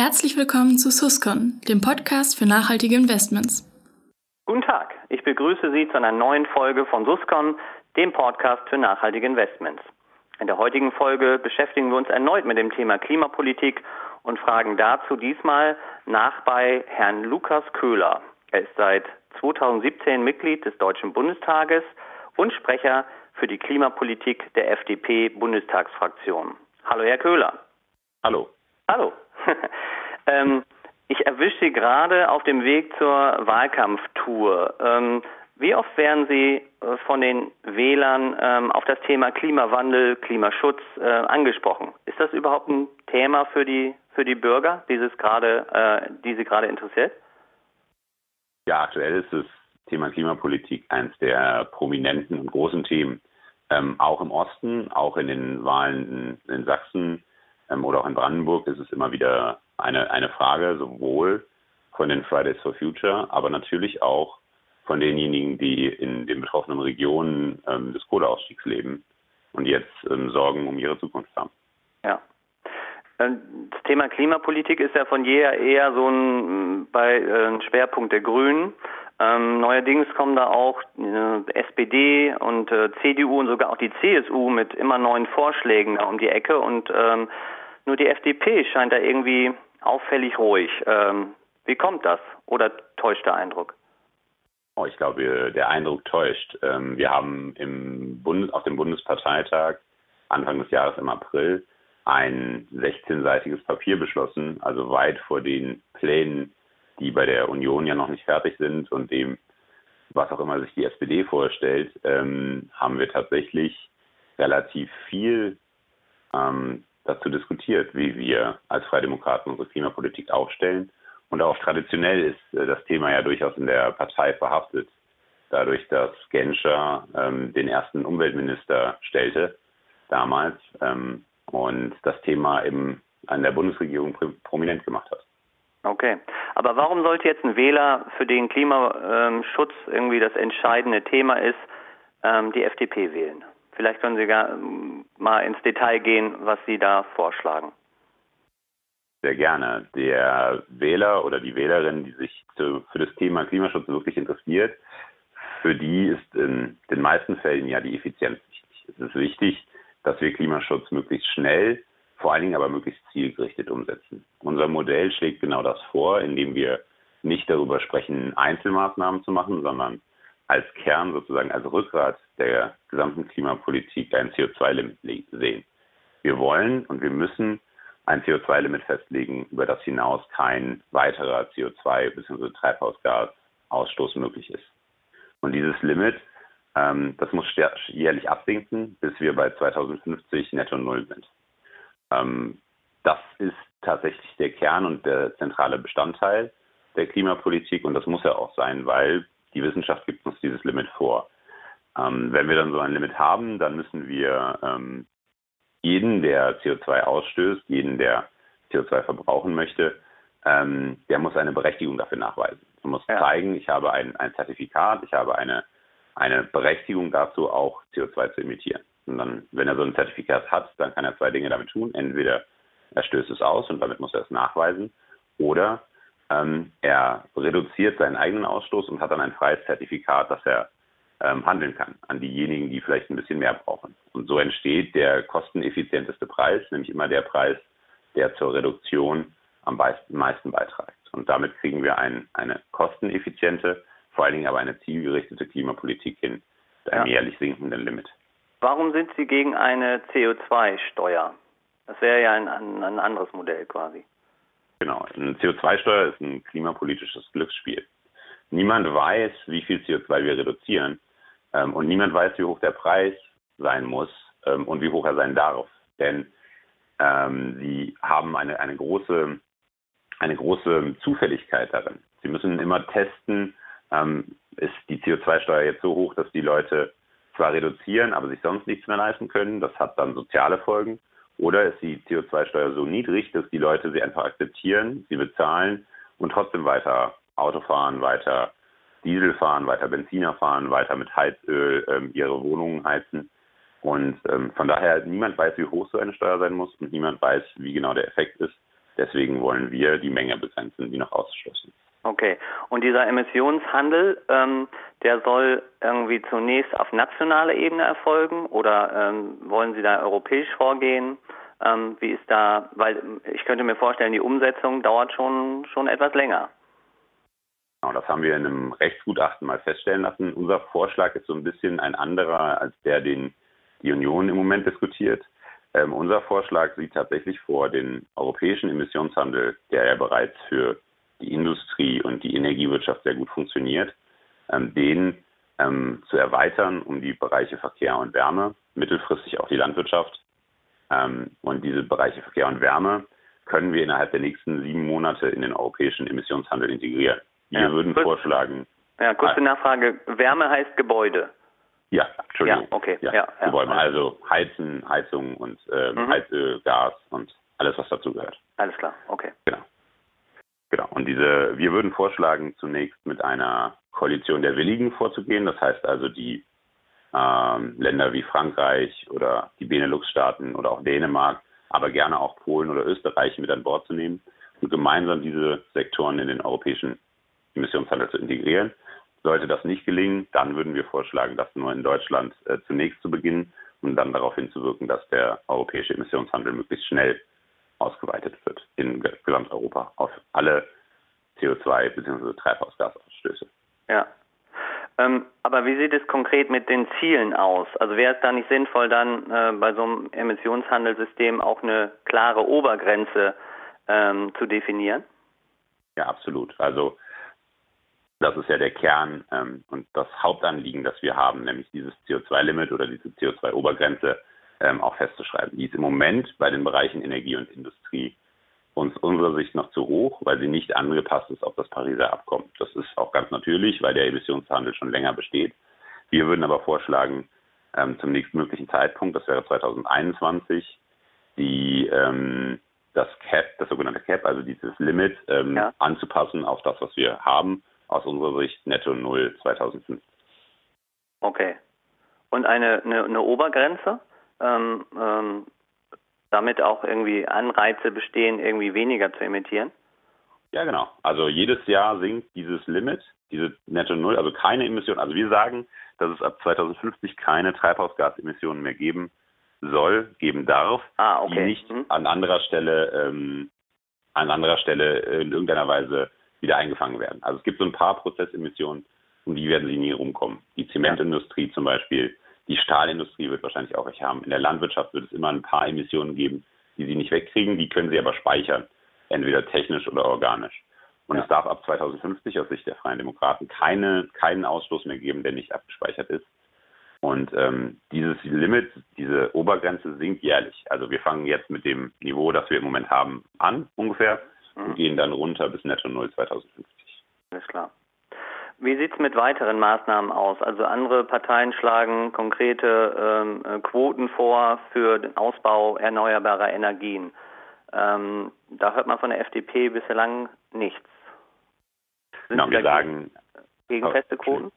Herzlich willkommen zu Suscon, dem Podcast für nachhaltige Investments. Guten Tag, ich begrüße Sie zu einer neuen Folge von Suscon, dem Podcast für nachhaltige Investments. In der heutigen Folge beschäftigen wir uns erneut mit dem Thema Klimapolitik und fragen dazu diesmal nach bei Herrn Lukas Köhler. Er ist seit 2017 Mitglied des Deutschen Bundestages und Sprecher für die Klimapolitik der FDP-Bundestagsfraktion. Hallo, Herr Köhler. Hallo. Hallo. ähm, ich erwische Sie gerade auf dem Weg zur Wahlkampftour. Ähm, wie oft werden Sie äh, von den Wählern ähm, auf das Thema Klimawandel, Klimaschutz äh, angesprochen? Ist das überhaupt ein Thema für die für die Bürger, dieses gerade, äh, die Sie gerade interessiert? Ja, aktuell ist das Thema Klimapolitik eines der prominenten und großen Themen. Ähm, auch im Osten, auch in den Wahlen in, in Sachsen ähm, oder auch in Brandenburg ist es immer wieder eine, eine Frage, sowohl von den Fridays for Future, aber natürlich auch von denjenigen, die in den betroffenen Regionen ähm, des Kohleausstiegs leben und jetzt ähm, Sorgen um ihre Zukunft haben. Ja. Ähm, das Thema Klimapolitik ist ja von jeher eher so ein, bei, äh, ein Schwerpunkt der Grünen. Ähm, neuerdings kommen da auch äh, SPD und äh, CDU und sogar auch die CSU mit immer neuen Vorschlägen um die Ecke und ähm, nur die FDP scheint da irgendwie auffällig ruhig. Ähm, wie kommt das? Oder täuscht der Eindruck? Oh, ich glaube, der Eindruck täuscht. Ähm, wir haben im Bund, auf dem Bundesparteitag Anfang des Jahres im April ein 16-seitiges Papier beschlossen, also weit vor den Plänen, die bei der Union ja noch nicht fertig sind und dem, was auch immer sich die SPD vorstellt, ähm, haben wir tatsächlich relativ viel ähm, dazu diskutiert, wie wir als Freie Demokraten unsere Klimapolitik aufstellen. Und auch traditionell ist äh, das Thema ja durchaus in der Partei verhaftet, dadurch, dass Genscher ähm, den ersten Umweltminister stellte damals ähm, und das Thema eben an der Bundesregierung prominent gemacht hat. Okay, aber warum sollte jetzt ein Wähler, für den Klimaschutz irgendwie das entscheidende Thema ist, ähm, die FDP wählen? Vielleicht können Sie gar, ähm, mal ins Detail gehen, was Sie da vorschlagen. Sehr gerne. Der Wähler oder die Wählerin, die sich für das Thema Klimaschutz wirklich interessiert, für die ist in den meisten Fällen ja die Effizienz wichtig. Es ist wichtig, dass wir Klimaschutz möglichst schnell, vor allen Dingen aber möglichst zielgerichtet umsetzen. Unser Modell schlägt genau das vor, indem wir nicht darüber sprechen, Einzelmaßnahmen zu machen, sondern als Kern sozusagen als Rückgrat der gesamten Klimapolitik ein CO2-Limit sehen. Wir wollen und wir müssen ein CO2-Limit festlegen, über das hinaus kein weiterer CO2- bzw. Treibhausgasausstoß möglich ist. Und dieses Limit, ähm, das muss jährlich absinken, bis wir bei 2050 netto null sind. Ähm, das ist tatsächlich der Kern und der zentrale Bestandteil der Klimapolitik und das muss ja auch sein, weil die Wissenschaft gibt uns dieses Limit vor. Ähm, wenn wir dann so ein Limit haben, dann müssen wir ähm, jeden, der CO2 ausstößt, jeden, der CO2 verbrauchen möchte, ähm, der muss eine Berechtigung dafür nachweisen. Er muss ja. zeigen, ich habe ein, ein Zertifikat, ich habe eine, eine Berechtigung dazu, auch CO2 zu emittieren. Und dann, wenn er so ein Zertifikat hat, dann kann er zwei Dinge damit tun. Entweder er stößt es aus und damit muss er es nachweisen, oder ähm, er reduziert seinen eigenen Ausstoß und hat dann ein freies Zertifikat, dass er ähm, handeln kann an diejenigen, die vielleicht ein bisschen mehr brauchen. Und so entsteht der kosteneffizienteste Preis, nämlich immer der Preis, der zur Reduktion am meisten beiträgt. Und damit kriegen wir ein, eine kosteneffiziente, vor allen Dingen aber eine zielgerichtete Klimapolitik hin, mit einem ja. jährlich sinkenden Limit. Warum sind Sie gegen eine CO2-Steuer? Das wäre ja ein, ein anderes Modell quasi. Genau, eine CO2-Steuer ist ein klimapolitisches Glücksspiel. Niemand weiß, wie viel CO2 wir reduzieren ähm, und niemand weiß, wie hoch der Preis sein muss ähm, und wie hoch er sein darf. Denn ähm, sie haben eine, eine, große, eine große Zufälligkeit darin. Sie müssen immer testen, ähm, ist die CO2-Steuer jetzt so hoch, dass die Leute zwar reduzieren, aber sich sonst nichts mehr leisten können. Das hat dann soziale Folgen. Oder ist die CO2-Steuer so niedrig, dass die Leute sie einfach akzeptieren, sie bezahlen und trotzdem weiter Auto fahren, weiter Diesel fahren, weiter Benziner fahren, weiter mit Heizöl ähm, ihre Wohnungen heizen. Und ähm, von daher, niemand weiß, wie hoch so eine Steuer sein muss und niemand weiß, wie genau der Effekt ist. Deswegen wollen wir die Menge begrenzen, die noch ausgeschlossen. Okay. Und dieser Emissionshandel, ähm, der soll irgendwie zunächst auf nationaler Ebene erfolgen oder ähm, wollen Sie da europäisch vorgehen? Ähm, wie ist da, weil ich könnte mir vorstellen, die Umsetzung dauert schon, schon etwas länger. Genau, das haben wir in einem Rechtsgutachten mal feststellen lassen. Unser Vorschlag ist so ein bisschen ein anderer als der, den die Union im Moment diskutiert. Ähm, unser Vorschlag sieht tatsächlich vor, den europäischen Emissionshandel, der ja bereits für die Industrie und die Energiewirtschaft sehr gut funktioniert, ähm, den ähm, zu erweitern um die Bereiche Verkehr und Wärme, mittelfristig auch die Landwirtschaft. Ähm, und diese Bereiche Verkehr und Wärme können wir innerhalb der nächsten sieben Monate in den europäischen Emissionshandel integrieren. Wir ja, würden kurz, vorschlagen. Ja, kurze Nachfrage. Wärme heißt Gebäude. Ja, Entschuldigung. Ja, okay. Ja, ja, Gebäude. Also Heizen, Heizung und äh, mhm. Heizöl, Gas und alles, was dazu gehört. Alles klar, okay. Genau. Genau. Und diese, wir würden vorschlagen, zunächst mit einer Koalition der Willigen vorzugehen. Das heißt also die ähm, Länder wie Frankreich oder die Benelux-Staaten oder auch Dänemark, aber gerne auch Polen oder Österreich mit an Bord zu nehmen und gemeinsam diese Sektoren in den europäischen Emissionshandel zu integrieren. Sollte das nicht gelingen, dann würden wir vorschlagen, das nur in Deutschland äh, zunächst zu beginnen und dann darauf hinzuwirken, dass der europäische Emissionshandel möglichst schnell ausgeweitet wird in Gesamteuropa auf alle CO2 bzw. Treibhausgasausstöße. Ja. Ähm, aber wie sieht es konkret mit den Zielen aus? Also wäre es da nicht sinnvoll, dann äh, bei so einem Emissionshandelssystem auch eine klare Obergrenze ähm, zu definieren? Ja, absolut. Also das ist ja der Kern ähm, und das Hauptanliegen, das wir haben, nämlich dieses CO2-Limit oder diese CO2-Obergrenze ähm, auch festzuschreiben. Die ist im Moment bei den Bereichen Energie und Industrie uns unserer Sicht noch zu hoch, weil sie nicht angepasst ist auf das Pariser Abkommen. Das ist auch ganz natürlich, weil der Emissionshandel schon länger besteht. Wir würden aber vorschlagen, ähm, zum nächstmöglichen Zeitpunkt, das wäre 2021, die ähm, das Cap, das sogenannte Cap, also dieses Limit, ähm, ja. anzupassen auf das, was wir haben aus unserer Sicht netto null 2050. Okay. Und eine, eine, eine Obergrenze? Ähm, ähm, damit auch irgendwie Anreize bestehen, irgendwie weniger zu emittieren? Ja, genau. Also jedes Jahr sinkt dieses Limit, diese Netto Null, also keine Emissionen. Also wir sagen, dass es ab 2050 keine Treibhausgasemissionen mehr geben soll, geben darf, ah, okay. die nicht mhm. an anderer Stelle ähm, an anderer Stelle in irgendeiner Weise wieder eingefangen werden. Also es gibt so ein paar Prozessemissionen, um die werden sie nie rumkommen. Die Zementindustrie zum Beispiel, die Stahlindustrie wird wahrscheinlich auch welche haben. In der Landwirtschaft wird es immer ein paar Emissionen geben, die sie nicht wegkriegen, die können sie aber speichern, entweder technisch oder organisch. Und ja. es darf ab 2050 aus Sicht der Freien Demokraten keine, keinen Ausstoß mehr geben, der nicht abgespeichert ist. Und ähm, dieses Limit, diese Obergrenze sinkt jährlich. Also wir fangen jetzt mit dem Niveau, das wir im Moment haben, an ungefähr und gehen dann runter bis netto null 2050. Alles klar. Wie sieht es mit weiteren Maßnahmen aus? Also andere Parteien schlagen konkrete ähm, äh, Quoten vor für den Ausbau erneuerbarer Energien. Ähm, da hört man von der FDP bislang nichts. Sind genau, wir sagen gegen oh, feste Quoten?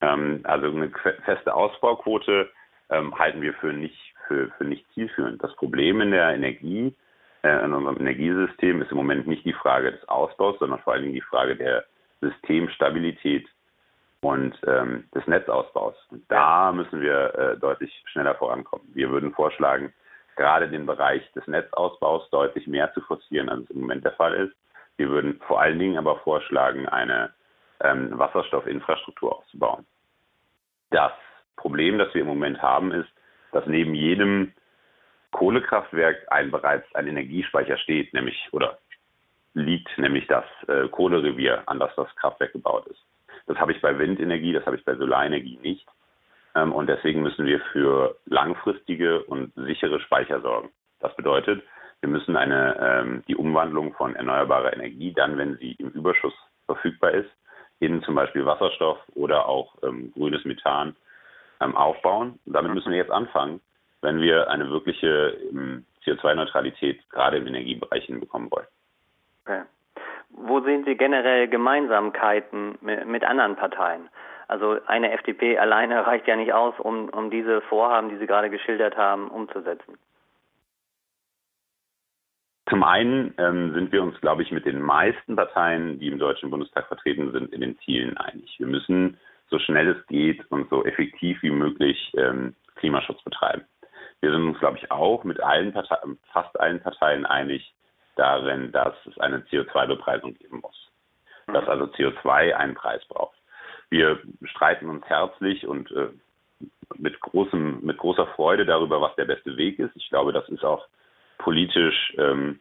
Ähm, also eine feste Ausbauquote ähm, halten wir für nicht für, für nicht zielführend. Das Problem in der Energie äh, in unserem Energiesystem ist im Moment nicht die Frage des Ausbaus, sondern vor allen Dingen die Frage der Systemstabilität und ähm, des Netzausbaus. Und da müssen wir äh, deutlich schneller vorankommen. Wir würden vorschlagen, gerade den Bereich des Netzausbaus deutlich mehr zu forcieren, als es im Moment der Fall ist. Wir würden vor allen Dingen aber vorschlagen, eine ähm, Wasserstoffinfrastruktur aufzubauen. Das Problem, das wir im Moment haben, ist, dass neben jedem Kohlekraftwerk ein bereits ein Energiespeicher steht, nämlich oder liegt, nämlich das äh, Kohlerevier, an das das Kraftwerk gebaut ist. Das habe ich bei Windenergie, das habe ich bei Solarenergie nicht. Ähm, und deswegen müssen wir für langfristige und sichere Speicher sorgen. Das bedeutet, wir müssen eine, ähm, die Umwandlung von erneuerbarer Energie, dann wenn sie im Überschuss verfügbar ist, in zum Beispiel Wasserstoff oder auch ähm, grünes Methan ähm, aufbauen. Und damit müssen wir jetzt anfangen wenn wir eine wirkliche ähm, CO2-Neutralität gerade im Energiebereich hinbekommen wollen. Okay. Wo sehen Sie generell Gemeinsamkeiten mit anderen Parteien? Also eine FDP alleine reicht ja nicht aus, um, um diese Vorhaben, die Sie gerade geschildert haben, umzusetzen. Zum einen ähm, sind wir uns, glaube ich, mit den meisten Parteien, die im Deutschen Bundestag vertreten sind, in den Zielen einig. Wir müssen so schnell es geht und so effektiv wie möglich ähm, Klimaschutz betreiben. Wir sind uns, glaube ich, auch mit allen Parteien, fast allen Parteien einig darin, dass es eine CO2-Bepreisung geben muss. Dass also CO2 einen Preis braucht. Wir streiten uns herzlich und äh, mit, großem, mit großer Freude darüber, was der beste Weg ist. Ich glaube, das ist auch politisch ähm,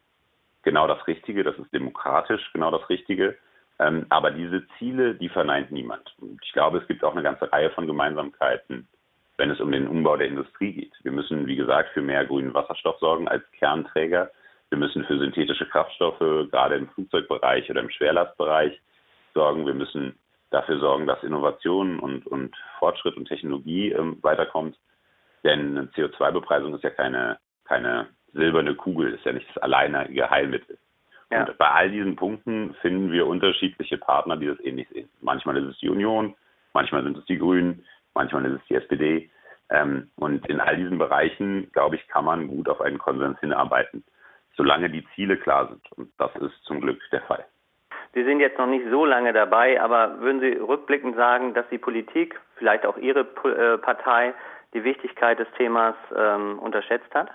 genau das Richtige, das ist demokratisch genau das Richtige. Ähm, aber diese Ziele, die verneint niemand. Und ich glaube, es gibt auch eine ganze Reihe von Gemeinsamkeiten, wenn es um den Umbau der Industrie geht. Wir müssen, wie gesagt, für mehr grünen Wasserstoff sorgen als Kernträger. Wir müssen für synthetische Kraftstoffe, gerade im Flugzeugbereich oder im Schwerlastbereich, sorgen. Wir müssen dafür sorgen, dass Innovation und, und Fortschritt und Technologie ähm, weiterkommt. Denn eine CO2-Bepreisung ist ja keine, keine silberne Kugel, ist ja nicht das alleinige Heilmittel. Ja. Und bei all diesen Punkten finden wir unterschiedliche Partner, die das ähnlich sehen. Manchmal ist es die Union, manchmal sind es die Grünen, manchmal ist es die SPD. Ähm, und in all diesen Bereichen, glaube ich, kann man gut auf einen Konsens hinarbeiten, solange die Ziele klar sind. Und das ist zum Glück der Fall. Sie sind jetzt noch nicht so lange dabei, aber würden Sie rückblickend sagen, dass die Politik, vielleicht auch Ihre äh, Partei, die Wichtigkeit des Themas ähm, unterschätzt hat?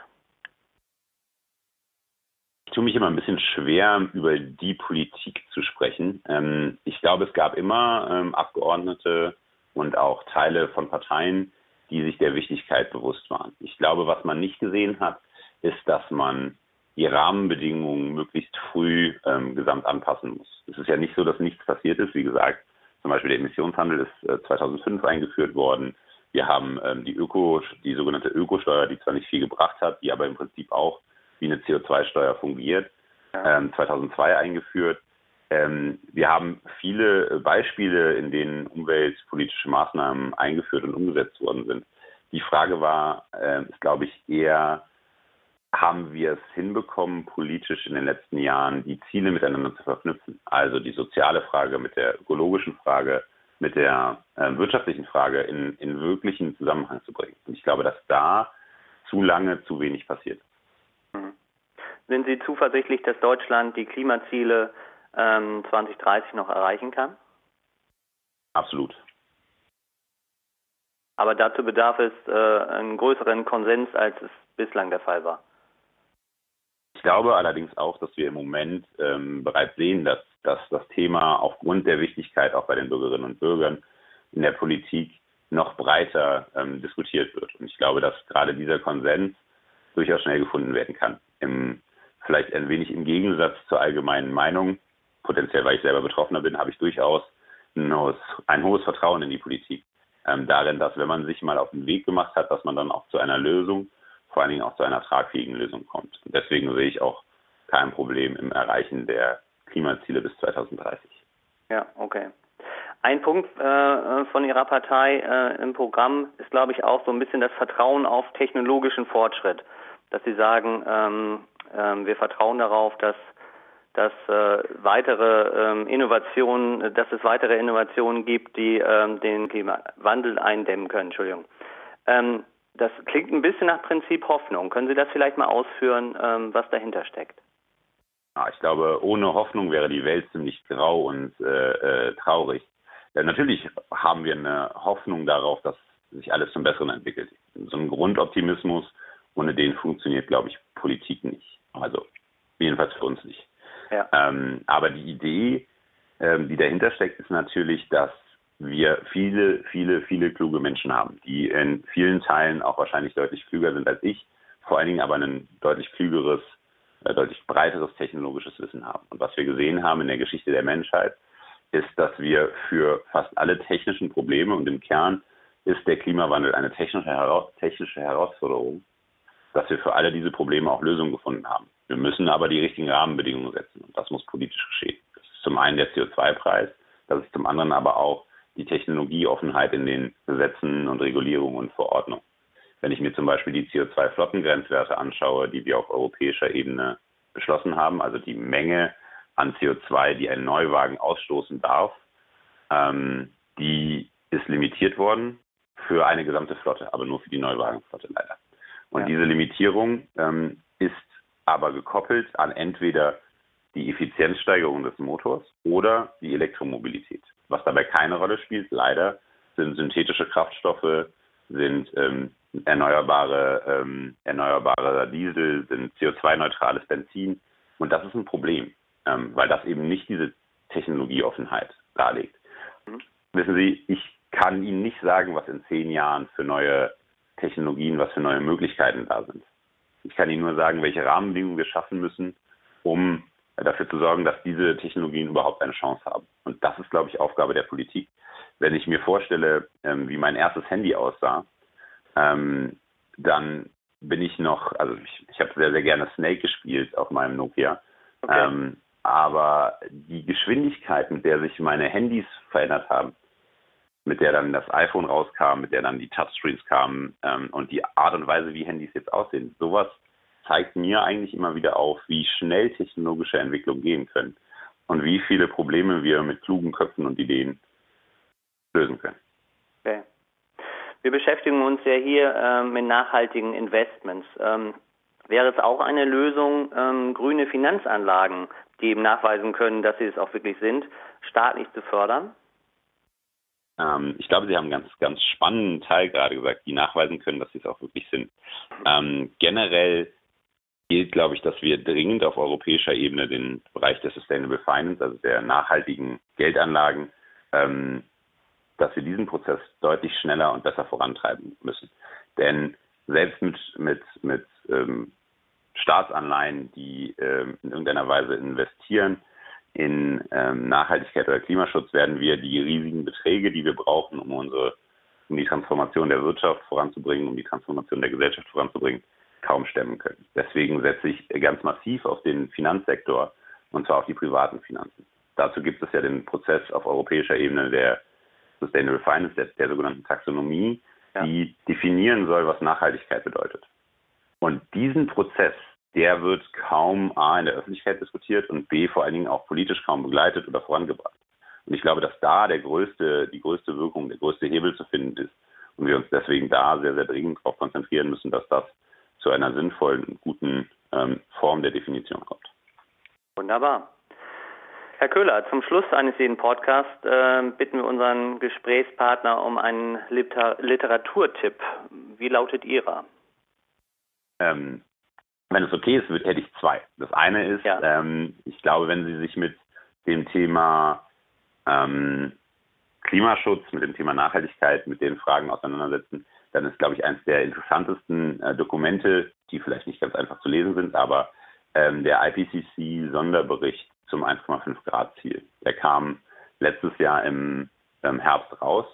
Ich tue mich immer ein bisschen schwer, über die Politik zu sprechen. Ähm, ich glaube, es gab immer ähm, Abgeordnete und auch Teile von Parteien, die sich der Wichtigkeit bewusst waren. Ich glaube, was man nicht gesehen hat, ist, dass man die Rahmenbedingungen möglichst früh ähm, gesamt anpassen muss. Es ist ja nicht so, dass nichts passiert ist. Wie gesagt, zum Beispiel der Emissionshandel ist äh, 2005 eingeführt worden. Wir haben ähm, die Öko, die sogenannte Ökosteuer, die zwar nicht viel gebracht hat, die aber im Prinzip auch wie eine CO2-Steuer fungiert, ähm, 2002 eingeführt. Ähm, wir haben viele Beispiele, in denen umweltpolitische Maßnahmen eingeführt und umgesetzt worden sind. Die Frage war, äh, ist glaube ich eher, haben wir es hinbekommen, politisch in den letzten Jahren die Ziele miteinander zu verknüpfen? Also die soziale Frage mit der ökologischen Frage, mit der äh, wirtschaftlichen Frage in, in wirklichen Zusammenhang zu bringen. Und ich glaube, dass da zu lange zu wenig passiert. Mhm. Sind Sie zuversichtlich, dass Deutschland die Klimaziele ähm, 2030 noch erreichen kann? Absolut. Aber dazu bedarf es äh, einen größeren Konsens, als es bislang der Fall war. Ich glaube allerdings auch, dass wir im Moment ähm, bereits sehen, dass, dass das Thema aufgrund der Wichtigkeit auch bei den Bürgerinnen und Bürgern in der Politik noch breiter ähm, diskutiert wird. Und ich glaube, dass gerade dieser Konsens durchaus schnell gefunden werden kann. Im, vielleicht ein wenig im Gegensatz zur allgemeinen Meinung, potenziell weil ich selber Betroffener bin, habe ich durchaus ein hohes, ein hohes Vertrauen in die Politik. Ähm, darin, dass wenn man sich mal auf den Weg gemacht hat, dass man dann auch zu einer Lösung, vor allen Dingen auch zu einer tragfähigen Lösung kommt. Und deswegen sehe ich auch kein Problem im Erreichen der Klimaziele bis 2030. Ja, okay. Ein Punkt äh, von Ihrer Partei äh, im Programm ist, glaube ich, auch so ein bisschen das Vertrauen auf technologischen Fortschritt dass Sie sagen, ähm, ähm, wir vertrauen darauf, dass dass äh, weitere ähm, Innovationen, dass es weitere Innovationen gibt, die ähm, den Klimawandel eindämmen können. Entschuldigung. Ähm, das klingt ein bisschen nach Prinzip Hoffnung. Können Sie das vielleicht mal ausführen, ähm, was dahinter steckt? Ich glaube, ohne Hoffnung wäre die Welt ziemlich grau und äh, äh, traurig. Ja, natürlich haben wir eine Hoffnung darauf, dass sich alles zum Besseren entwickelt. So ein Grundoptimismus, ohne den funktioniert, glaube ich, Politik nicht. Also jedenfalls für uns nicht. Ja. Ähm, aber die Idee, ähm, die dahinter steckt, ist natürlich, dass wir viele, viele, viele kluge Menschen haben, die in vielen Teilen auch wahrscheinlich deutlich klüger sind als ich, vor allen Dingen aber ein deutlich klügeres, äh, deutlich breiteres technologisches Wissen haben. Und was wir gesehen haben in der Geschichte der Menschheit, ist, dass wir für fast alle technischen Probleme und im Kern ist der Klimawandel eine technische, Heraus technische Herausforderung, dass wir für alle diese Probleme auch Lösungen gefunden haben. Wir müssen aber die richtigen Rahmenbedingungen setzen und das muss politisch geschehen. Das ist zum einen der CO2-Preis, das ist zum anderen aber auch die Technologieoffenheit in den Gesetzen und Regulierungen und Verordnungen. Wenn ich mir zum Beispiel die CO2-Flottengrenzwerte anschaue, die wir auf europäischer Ebene beschlossen haben, also die Menge an CO2, die ein Neuwagen ausstoßen darf, ähm, die ist limitiert worden für eine gesamte Flotte, aber nur für die Neuwagenflotte leider. Und ja. diese Limitierung ähm, ist aber gekoppelt an entweder die Effizienzsteigerung des Motors oder die Elektromobilität. Was dabei keine Rolle spielt, leider, sind synthetische Kraftstoffe, sind ähm, erneuerbare, ähm, erneuerbare Diesel, sind CO2-neutrales Benzin. Und das ist ein Problem, ähm, weil das eben nicht diese Technologieoffenheit darlegt. Mhm. Wissen Sie, ich kann Ihnen nicht sagen, was in zehn Jahren für neue Technologien, was für neue Möglichkeiten da sind. Ich kann Ihnen nur sagen, welche Rahmenbedingungen wir schaffen müssen, um dafür zu sorgen, dass diese Technologien überhaupt eine Chance haben. Und das ist, glaube ich, Aufgabe der Politik. Wenn ich mir vorstelle, ähm, wie mein erstes Handy aussah, ähm, dann bin ich noch, also ich, ich habe sehr, sehr gerne Snake gespielt auf meinem Nokia. Okay. Ähm, aber die Geschwindigkeit, mit der sich meine Handys verändert haben, mit der dann das iPhone rauskam, mit der dann die Touchscreens kamen ähm, und die Art und Weise, wie Handys jetzt aussehen, sowas zeigt mir eigentlich immer wieder auf, wie schnell technologische Entwicklungen gehen können und wie viele Probleme wir mit klugen Köpfen und Ideen lösen können. Okay. Wir beschäftigen uns ja hier äh, mit nachhaltigen Investments. Ähm, wäre es auch eine Lösung, ähm, grüne Finanzanlagen, die eben nachweisen können, dass sie es auch wirklich sind, staatlich zu fördern? Ähm, ich glaube, Sie haben einen ganz, ganz spannenden Teil gerade gesagt, die nachweisen können, dass sie es auch wirklich sind. Ähm, generell gilt, glaube ich, dass wir dringend auf europäischer Ebene den Bereich der Sustainable Finance, also der nachhaltigen Geldanlagen, ähm, dass wir diesen Prozess deutlich schneller und besser vorantreiben müssen. Denn selbst mit, mit, mit ähm, Staatsanleihen, die ähm, in irgendeiner Weise investieren in ähm, Nachhaltigkeit oder Klimaschutz, werden wir die riesigen Beträge, die wir brauchen, um unsere um die Transformation der Wirtschaft voranzubringen, um die Transformation der Gesellschaft voranzubringen, kaum stemmen können. Deswegen setze ich ganz massiv auf den Finanzsektor und zwar auf die privaten Finanzen. Dazu gibt es ja den Prozess auf europäischer Ebene der Sustainable Finance, der, der sogenannten Taxonomie, ja. die definieren soll, was Nachhaltigkeit bedeutet. Und diesen Prozess, der wird kaum A in der Öffentlichkeit diskutiert und B vor allen Dingen auch politisch kaum begleitet oder vorangebracht. Und ich glaube, dass da der größte, die größte Wirkung, der größte Hebel zu finden ist und wir uns deswegen da sehr, sehr dringend darauf konzentrieren müssen, dass das zu einer sinnvollen guten ähm, Form der Definition kommt. Wunderbar. Herr Köhler, zum Schluss eines jeden Podcasts äh, bitten wir unseren Gesprächspartner um einen Liter Literaturtipp. Wie lautet Ihrer? Ähm, wenn es okay ist, hätte ich zwei. Das eine ist, ja. ähm, ich glaube, wenn Sie sich mit dem Thema ähm, Klimaschutz, mit dem Thema Nachhaltigkeit, mit den Fragen auseinandersetzen, dann ist, glaube ich, eines der interessantesten äh, Dokumente, die vielleicht nicht ganz einfach zu lesen sind, aber ähm, der IPCC-Sonderbericht zum 1,5 Grad Ziel. Der kam letztes Jahr im, im Herbst raus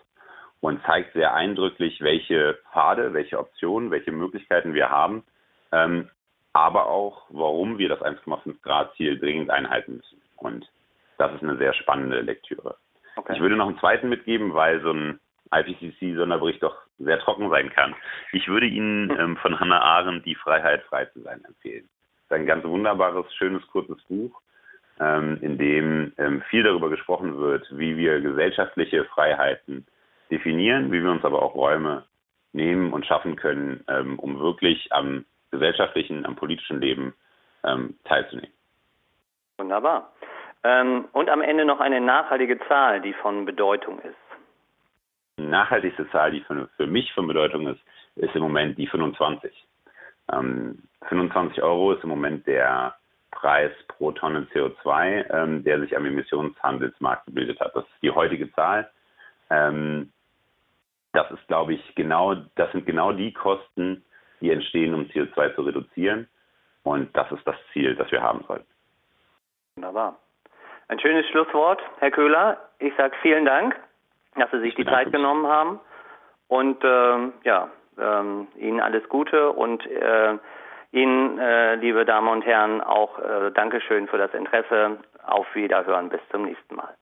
und zeigt sehr eindrücklich, welche Pfade, welche Optionen, welche Möglichkeiten wir haben, ähm, aber auch, warum wir das 1,5 Grad Ziel dringend einhalten müssen. Und das ist eine sehr spannende Lektüre. Okay. Ich würde noch einen zweiten mitgeben, weil so ein IPCC-Sonderbericht doch sehr trocken sein kann. Ich würde Ihnen ähm, von Hannah Arendt Die Freiheit, frei zu sein empfehlen. Das ist ein ganz wunderbares, schönes, kurzes Buch, ähm, in dem ähm, viel darüber gesprochen wird, wie wir gesellschaftliche Freiheiten definieren, wie wir uns aber auch Räume nehmen und schaffen können, ähm, um wirklich am gesellschaftlichen, am politischen Leben ähm, teilzunehmen. Wunderbar. Ähm, und am Ende noch eine nachhaltige Zahl, die von Bedeutung ist. Nachhaltigste Zahl, die für, für mich von Bedeutung ist, ist im Moment die 25. 25 Euro ist im Moment der Preis pro Tonne CO2, ähm, der sich am Emissionshandelsmarkt gebildet hat. Das ist die heutige Zahl. Ähm, das ist, glaube ich, genau, das sind genau die Kosten, die entstehen, um CO2 zu reduzieren. Und das ist das Ziel, das wir haben sollten. Wunderbar. Ein schönes Schlusswort, Herr Köhler. Ich sage vielen Dank, dass Sie sich die Zeit genommen haben. Und äh, ja, äh, Ihnen alles Gute und äh, Ihnen, äh, liebe Damen und Herren, auch äh, Dankeschön für das Interesse. Auf Wiederhören. Bis zum nächsten Mal.